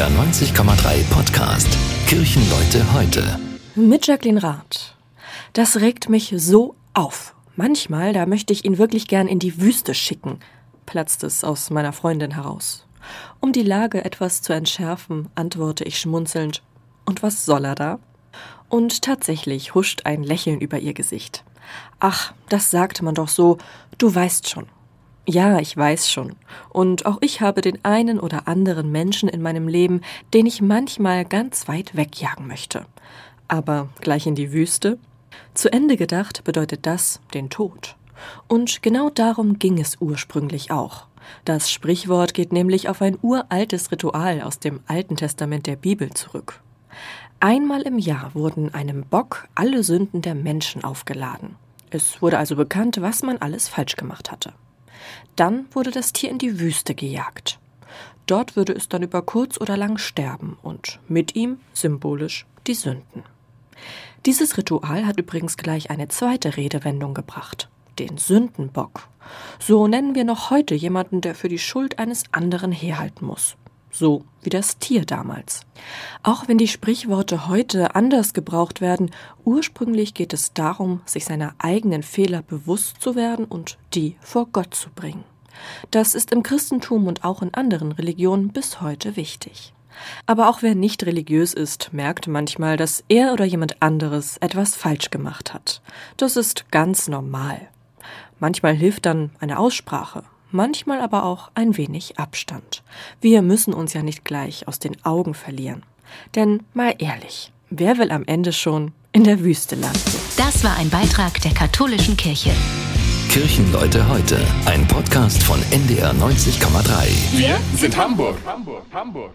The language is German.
NDR 90,3 Podcast Kirchenleute heute. Mit Jacqueline Rath. Das regt mich so auf. Manchmal, da möchte ich ihn wirklich gern in die Wüste schicken, platzt es aus meiner Freundin heraus. Um die Lage etwas zu entschärfen, antworte ich schmunzelnd. Und was soll er da? Und tatsächlich huscht ein Lächeln über ihr Gesicht. Ach, das sagt man doch so, du weißt schon. Ja, ich weiß schon. Und auch ich habe den einen oder anderen Menschen in meinem Leben, den ich manchmal ganz weit wegjagen möchte. Aber gleich in die Wüste? Zu Ende gedacht bedeutet das den Tod. Und genau darum ging es ursprünglich auch. Das Sprichwort geht nämlich auf ein uraltes Ritual aus dem Alten Testament der Bibel zurück. Einmal im Jahr wurden einem Bock alle Sünden der Menschen aufgeladen. Es wurde also bekannt, was man alles falsch gemacht hatte. Dann wurde das Tier in die Wüste gejagt. Dort würde es dann über kurz oder lang sterben und mit ihm symbolisch die Sünden. Dieses Ritual hat übrigens gleich eine zweite Redewendung gebracht, den Sündenbock. So nennen wir noch heute jemanden, der für die Schuld eines anderen herhalten muss so wie das Tier damals. Auch wenn die Sprichworte heute anders gebraucht werden, ursprünglich geht es darum, sich seiner eigenen Fehler bewusst zu werden und die vor Gott zu bringen. Das ist im Christentum und auch in anderen Religionen bis heute wichtig. Aber auch wer nicht religiös ist, merkt manchmal, dass er oder jemand anderes etwas falsch gemacht hat. Das ist ganz normal. Manchmal hilft dann eine Aussprache, manchmal aber auch ein wenig Abstand. Wir müssen uns ja nicht gleich aus den Augen verlieren. Denn mal ehrlich, wer will am Ende schon in der Wüste landen? Das war ein Beitrag der katholischen Kirche. Kirchenleute heute, ein Podcast von NDR 90,3. Wir sind Hamburg. Hamburg, Hamburg.